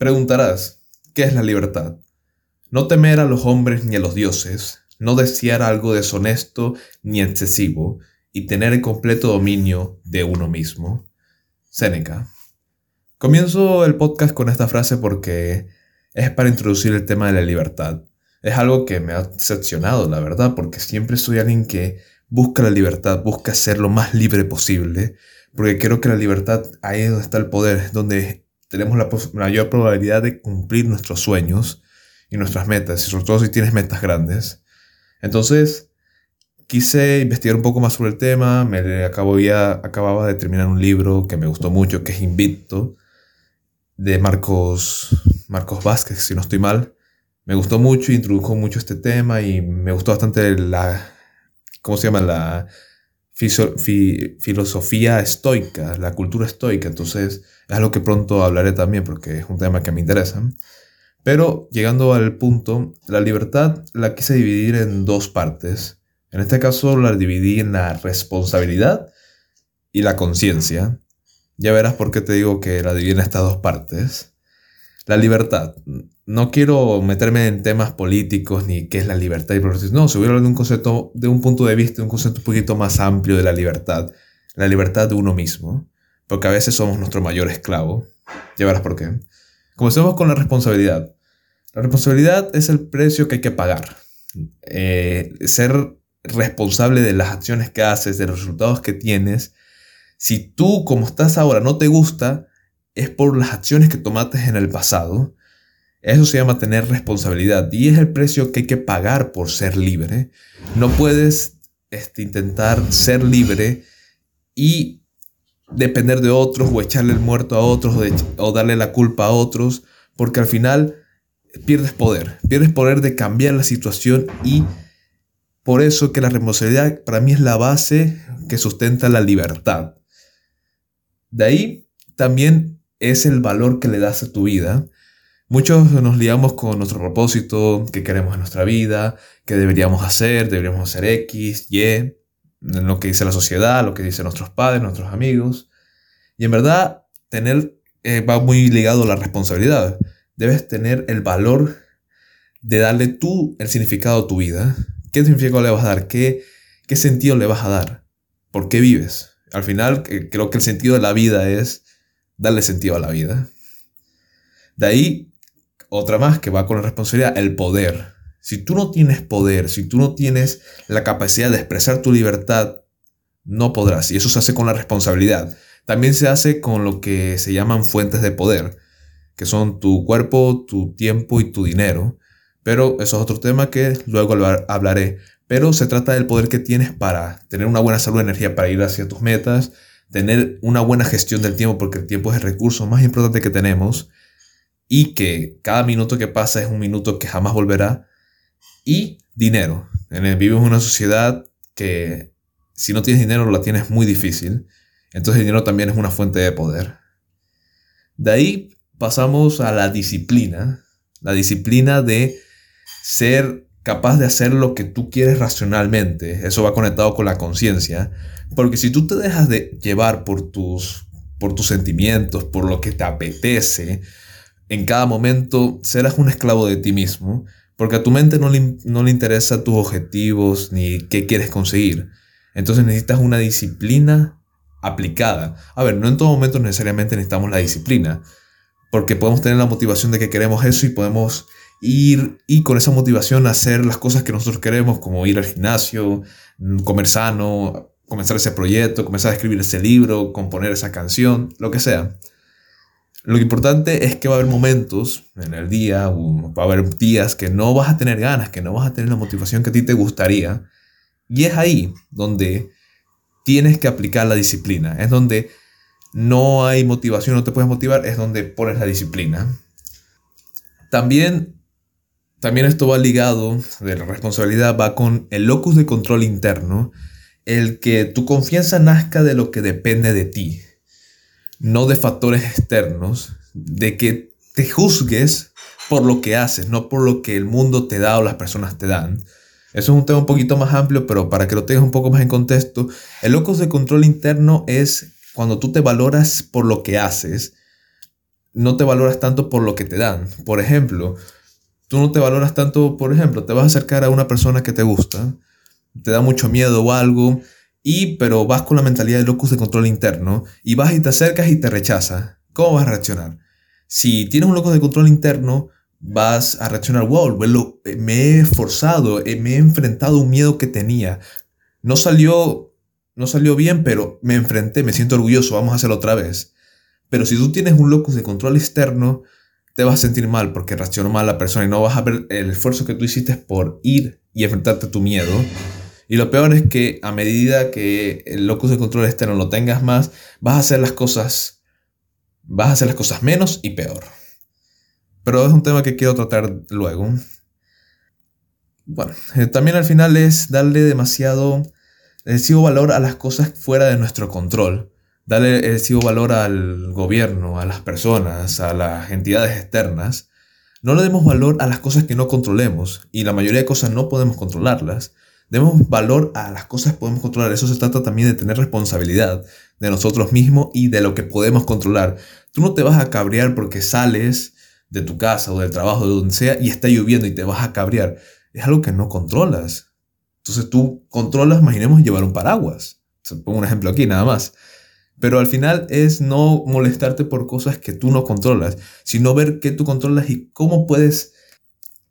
Preguntarás, ¿qué es la libertad? No temer a los hombres ni a los dioses, no desear algo deshonesto ni excesivo, y tener el completo dominio de uno mismo. Séneca. Comienzo el podcast con esta frase porque es para introducir el tema de la libertad. Es algo que me ha decepcionado, la verdad, porque siempre soy alguien que busca la libertad, busca ser lo más libre posible, porque creo que la libertad ahí es donde está el poder, donde tenemos la mayor probabilidad de cumplir nuestros sueños y nuestras metas, y sobre todo si tienes metas grandes. Entonces, quise investigar un poco más sobre el tema, me acabo ya, acababa de terminar un libro que me gustó mucho, que es Invicto, de Marcos, Marcos Vázquez, si no estoy mal. Me gustó mucho, introdujo mucho este tema y me gustó bastante la, ¿cómo se llama? La filosofía estoica, la cultura estoica. Entonces es algo que pronto hablaré también porque es un tema que me interesa. Pero llegando al punto, la libertad la quise dividir en dos partes. En este caso la dividí en la responsabilidad y la conciencia. Ya verás por qué te digo que la dividí en estas dos partes. La libertad. No quiero meterme en temas políticos ni qué es la libertad y progreso. No, se voy a de un concepto, de un punto de vista, un concepto un poquito más amplio de la libertad. La libertad de uno mismo. Porque a veces somos nuestro mayor esclavo. Ya verás por qué. Comencemos con la responsabilidad. La responsabilidad es el precio que hay que pagar. Eh, ser responsable de las acciones que haces, de los resultados que tienes. Si tú, como estás ahora, no te gusta, es por las acciones que tomaste en el pasado. Eso se llama tener responsabilidad y es el precio que hay que pagar por ser libre. No puedes este, intentar ser libre y depender de otros o echarle el muerto a otros o, darle la culpa a otros, porque al final pierdes poder, pierdes poder de cambiar la situación y por eso que la responsabilidad para mí es la base que sustenta la libertad. De ahí también es el valor que le das a tu vida. Muchos nos liamos con nuestro propósito, que queremos en nuestra vida, que deberíamos hacer, deberíamos hacer X, Y, lo que dice la sociedad, lo que dicen nuestros padres, nuestros amigos. Y en verdad, tener eh, va muy ligado a la responsabilidad. Debes tener el valor de darle tú el significado a tu vida. ¿Qué significado le vas a dar? ¿Qué, qué sentido le vas a dar? ¿Por qué vives? Al final, eh, creo que el sentido de la vida es darle sentido a la vida. De ahí, otra más que va con la responsabilidad, el poder. Si tú no tienes poder, si tú no tienes la capacidad de expresar tu libertad, no podrás. Y eso se hace con la responsabilidad. También se hace con lo que se llaman fuentes de poder, que son tu cuerpo, tu tiempo y tu dinero. Pero eso es otro tema que luego hablaré. Pero se trata del poder que tienes para tener una buena salud, energía para ir hacia tus metas, tener una buena gestión del tiempo, porque el tiempo es el recurso más importante que tenemos y que cada minuto que pasa es un minuto que jamás volverá. Y dinero. Vivimos en una sociedad que si no tienes dinero la tienes muy difícil. Entonces el dinero también es una fuente de poder. De ahí pasamos a la disciplina. La disciplina de ser capaz de hacer lo que tú quieres racionalmente. Eso va conectado con la conciencia. Porque si tú te dejas de llevar por tus, por tus sentimientos, por lo que te apetece, en cada momento serás un esclavo de ti mismo. Porque a tu mente no le, no le interesa tus objetivos ni qué quieres conseguir. Entonces necesitas una disciplina aplicada. A ver, no en todo momento necesariamente necesitamos la disciplina. Porque podemos tener la motivación de que queremos eso y podemos ir y con esa motivación hacer las cosas que nosotros queremos, como ir al gimnasio, mm, comer sano, comenzar ese proyecto, comenzar a escribir ese libro, componer esa canción, lo que sea. Lo importante es que va a haber momentos en el día, va a haber días que no vas a tener ganas, que no vas a tener la motivación que a ti te gustaría. Y es ahí donde tienes que aplicar la disciplina. Es donde no hay motivación, no te puedes motivar, es donde pones la disciplina. También también esto va ligado, de la responsabilidad, va con el locus de control interno, el que tu confianza nazca de lo que depende de ti, no de factores externos, de que te juzgues por lo que haces, no por lo que el mundo te da o las personas te dan. Eso es un tema un poquito más amplio, pero para que lo tengas un poco más en contexto, el locus de control interno es cuando tú te valoras por lo que haces, no te valoras tanto por lo que te dan. Por ejemplo, tú no te valoras tanto, por ejemplo, te vas a acercar a una persona que te gusta, te da mucho miedo o algo, y pero vas con la mentalidad de locus de control interno y vas y te acercas y te rechaza. ¿Cómo vas a reaccionar? Si tienes un locus de control interno, vas a reaccionar, wow, me he esforzado, eh, me he enfrentado a un miedo que tenía. No salió, no salió bien, pero me enfrenté, me siento orgulloso, vamos a hacerlo otra vez. Pero si tú tienes un locus de control externo, te vas a sentir mal porque reaccionó mal la persona y no vas a ver el esfuerzo que tú hiciste por ir y enfrentarte a tu miedo. Y lo peor es que a medida que el locus de control externo lo tengas más, vas a hacer las cosas, vas a hacer las cosas menos y peor. Pero es un tema que quiero tratar luego. Bueno, eh, también al final es darle demasiado excesivo valor a las cosas fuera de nuestro control. Darle excesivo valor al gobierno, a las personas, a las entidades externas. No le demos valor a las cosas que no controlemos y la mayoría de cosas no podemos controlarlas. Demos valor a las cosas que podemos controlar. Eso se trata también de tener responsabilidad de nosotros mismos y de lo que podemos controlar. Tú no te vas a cabrear porque sales de tu casa o del trabajo, de donde sea, y está lloviendo y te vas a cabrear. Es algo que no controlas. Entonces tú controlas, imaginemos, llevar un paraguas. Pongo un ejemplo aquí, nada más. Pero al final es no molestarte por cosas que tú no controlas, sino ver qué tú controlas y cómo puedes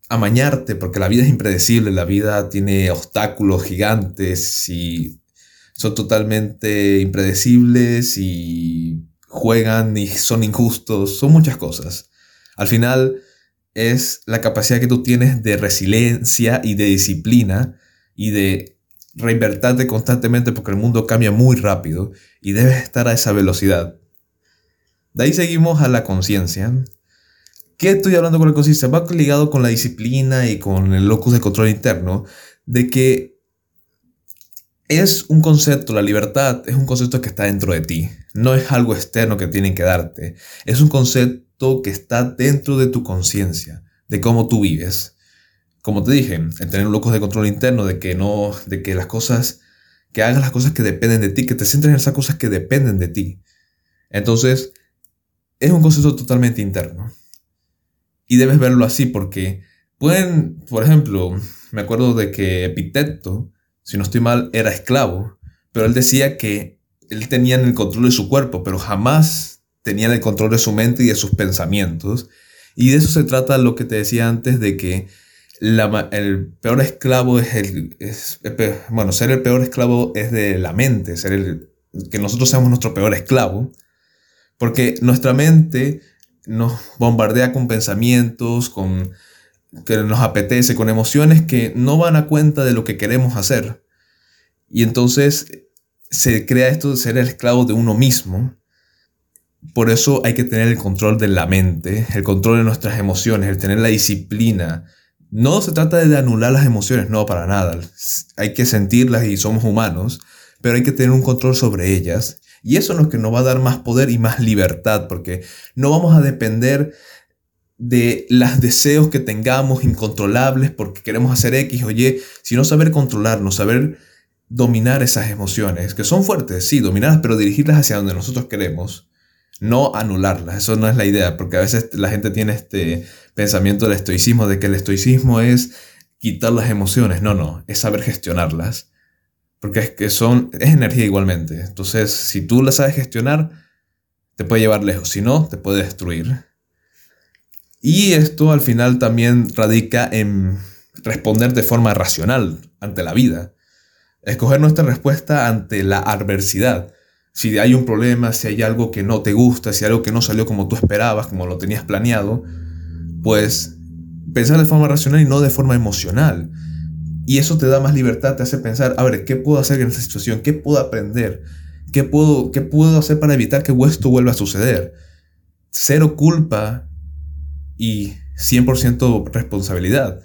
amañarte, porque la vida es impredecible, la vida tiene obstáculos gigantes y son totalmente impredecibles y juegan y son injustos, son muchas cosas. Al final es la capacidad que tú tienes de resiliencia y de disciplina y de reinvertirte constantemente porque el mundo cambia muy rápido y debes estar a esa velocidad. De ahí seguimos a la conciencia. ¿Qué estoy hablando con la conciencia? Va ligado con la disciplina y con el locus de control interno, de que es un concepto, la libertad es un concepto que está dentro de ti, no es algo externo que tienen que darte, es un concepto que está dentro de tu conciencia, de cómo tú vives. Como te dije, el tener locos de control interno, de que no, de que las cosas, que hagas las cosas que dependen de ti, que te centres en esas cosas que dependen de ti. Entonces, es un concepto totalmente interno. Y debes verlo así porque pueden, por ejemplo, me acuerdo de que Epiteto, si no estoy mal, era esclavo, pero él decía que él tenía el control de su cuerpo, pero jamás tenían el control de su mente y de sus pensamientos. Y de eso se trata lo que te decía antes de que el peor esclavo es el... bueno, ser el peor esclavo es de la mente, ser el, que nosotros seamos nuestro peor esclavo, porque nuestra mente nos bombardea con pensamientos, con que nos apetece, con emociones que no van a cuenta de lo que queremos hacer. Y entonces se crea esto de ser el esclavo de uno mismo por eso hay que tener el control de la mente, el control de nuestras emociones, el tener la disciplina. No se trata de anular las emociones, no, para nada. Hay que sentirlas y somos humanos, pero hay que tener un control sobre ellas. Y eso es lo que nos va a dar más poder y más libertad, porque no vamos a depender de los deseos que tengamos incontrolables porque queremos hacer X o Y, sino saber controlarnos, saber dominar esas emociones, que son fuertes, sí, dominarlas, pero dirigirlas hacia donde nosotros queremos no anularlas. Eso no es la idea, porque a veces la gente tiene este pensamiento del estoicismo, de que el estoicismo es quitar las emociones. No, no, es saber gestionarlas. Porque es que son, es energía igualmente. Entonces, si tú la sabes gestionar, te puede llevar lejos. Si no, te puede destruir. Y esto al final también radica en responder de forma racional ante la vida. Escoger nuestra respuesta ante la adversidad si hay un problema, si hay algo que no te gusta, si algo que no salió como tú esperabas, como lo tenías planeado, pues pensar de forma racional y no de forma emocional. Y eso te da más libertad, te hace pensar, a ver, ¿qué puedo hacer en esta situación? ¿Qué puedo aprender? ¿Qué puedo, qué puedo hacer para evitar que esto vuelva a suceder? Cero culpa y 100% responsabilidad.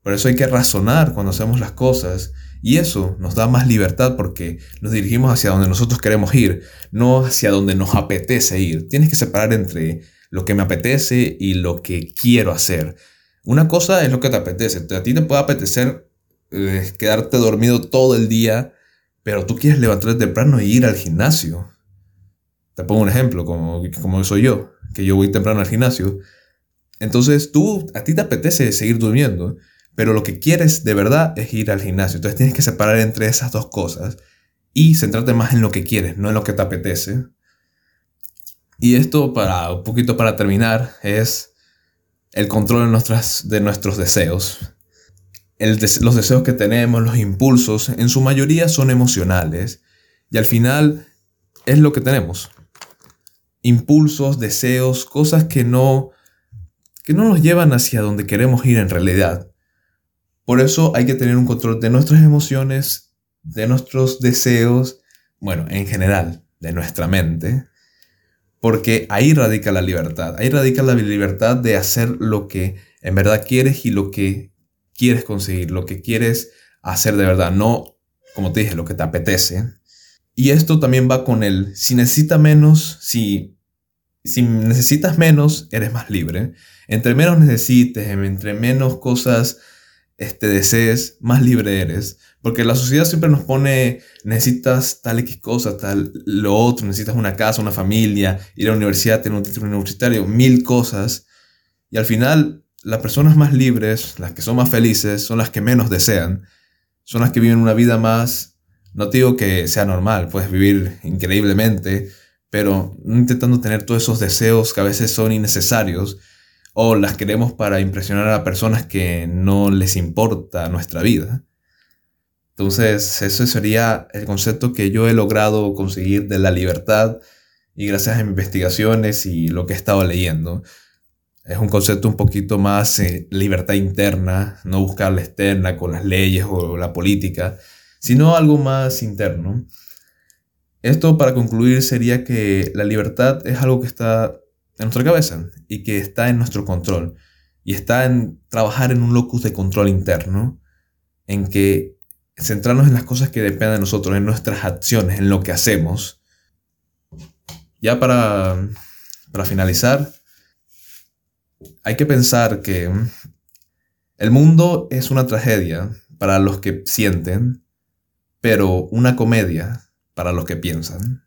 Por eso hay que razonar cuando hacemos las cosas y eso nos da más libertad porque nos dirigimos hacia donde nosotros queremos ir, no hacia donde nos apetece ir. Tienes que separar entre lo que me apetece y lo que quiero hacer. Una cosa es lo que te apetece. A ti te puede apetecer eh, quedarte dormido todo el día, pero tú quieres levantarte temprano e ir al gimnasio. Te pongo un ejemplo, como, como soy yo, que yo voy temprano al gimnasio. Entonces tú, a ti te apetece seguir durmiendo, pero lo que quieres de verdad es ir al gimnasio. Entonces tienes que separar entre esas dos cosas y centrarte más en lo que quieres, no en lo que te apetece. Y esto, para un poquito para terminar, es el control de, nuestras, de nuestros deseos. los deseos que tenemos, los impulsos, en su mayoría son emocionales. Y al final es lo que tenemos. Impulsos, deseos, cosas que no, que no nos llevan hacia donde queremos ir en realidad. Por eso hay que tener un control de nuestras emociones, de nuestros deseos, bueno, en general, de nuestra mente porque ahí radica la libertad. Ahí radica la libertad de hacer lo que en verdad quieres y lo que quieres conseguir, lo que quieres hacer de verdad, no, como te dije, lo que te apetece. Y esto también va con el, si necesitas menos, si, si necesitas menos, eres más libre. Entre menos necesites, entre menos cosas este, desees, más libre eres. Porque la sociedad siempre nos pone, necesitas tal X cosa, tal lo otro, necesitas una casa, una familia, ir a la universidad, tener un título universitario, mil cosas. Y al final, las personas más libres, las que son más felices, son las que menos desean. Son las que viven una vida más, no digo que sea normal, puedes vivir increíblemente, pero intentando tener todos esos deseos que a veces son innecesarios o las queremos para impresionar a personas que no les importa nuestra vida. Entonces, ese sería el concepto que yo he logrado conseguir de la libertad y gracias a mis investigaciones y lo que he estado leyendo. Es un concepto un poquito más eh, libertad interna, no buscar la externa con las leyes o la política, sino algo más interno. Esto para concluir sería que la libertad es algo que está en nuestra cabeza y que está en nuestro control. Y está en trabajar en un locus de control interno, en que centrarnos en las cosas que dependen de nosotros, en nuestras acciones, en lo que hacemos. Ya para, para finalizar, hay que pensar que el mundo es una tragedia para los que sienten, pero una comedia para los que piensan.